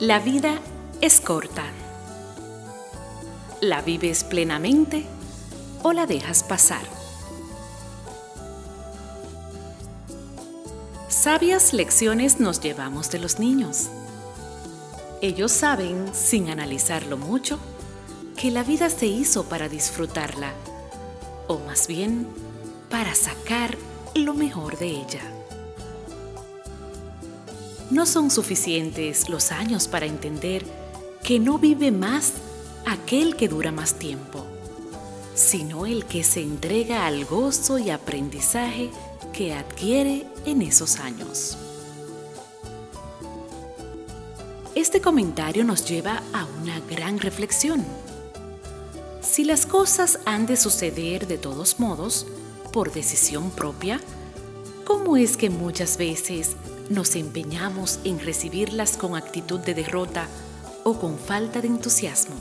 La vida es corta. ¿La vives plenamente o la dejas pasar? Sabias lecciones nos llevamos de los niños. Ellos saben, sin analizarlo mucho, que la vida se hizo para disfrutarla, o más bien, para sacar lo mejor de ella. No son suficientes los años para entender que no vive más aquel que dura más tiempo, sino el que se entrega al gozo y aprendizaje que adquiere en esos años. Este comentario nos lleva a una gran reflexión. Si las cosas han de suceder de todos modos, por decisión propia, ¿cómo es que muchas veces nos empeñamos en recibirlas con actitud de derrota o con falta de entusiasmo.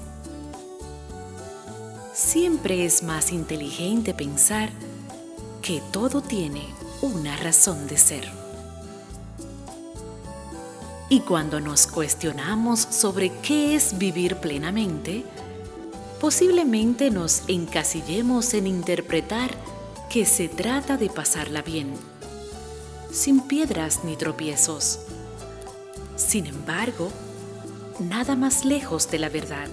Siempre es más inteligente pensar que todo tiene una razón de ser. Y cuando nos cuestionamos sobre qué es vivir plenamente, posiblemente nos encasillemos en interpretar que se trata de pasarla bien sin piedras ni tropiezos. Sin embargo, nada más lejos de la verdad.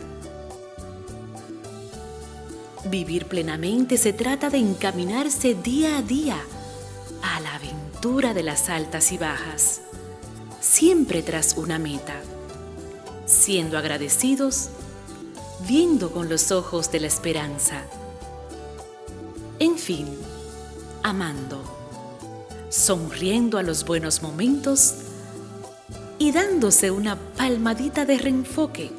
Vivir plenamente se trata de encaminarse día a día a la aventura de las altas y bajas, siempre tras una meta, siendo agradecidos, viendo con los ojos de la esperanza, en fin, amando sonriendo a los buenos momentos y dándose una palmadita de reenfoque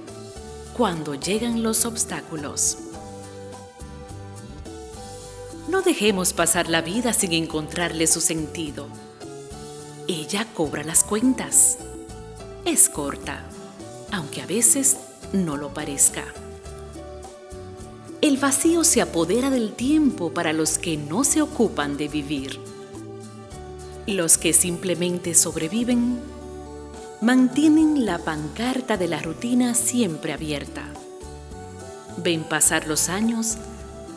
cuando llegan los obstáculos. No dejemos pasar la vida sin encontrarle su sentido. Ella cobra las cuentas. Es corta, aunque a veces no lo parezca. El vacío se apodera del tiempo para los que no se ocupan de vivir. Los que simplemente sobreviven mantienen la pancarta de la rutina siempre abierta. Ven pasar los años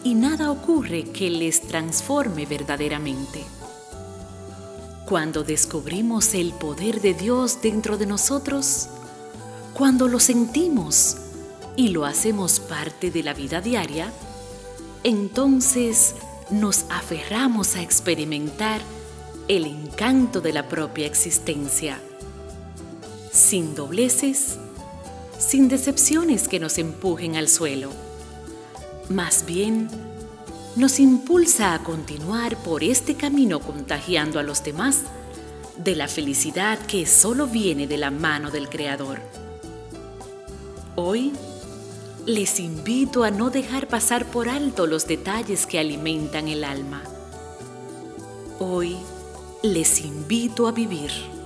y nada ocurre que les transforme verdaderamente. Cuando descubrimos el poder de Dios dentro de nosotros, cuando lo sentimos y lo hacemos parte de la vida diaria, entonces nos aferramos a experimentar el encanto de la propia existencia, sin dobleces, sin decepciones que nos empujen al suelo. Más bien, nos impulsa a continuar por este camino contagiando a los demás de la felicidad que solo viene de la mano del Creador. Hoy les invito a no dejar pasar por alto los detalles que alimentan el alma. Hoy les invito a vivir.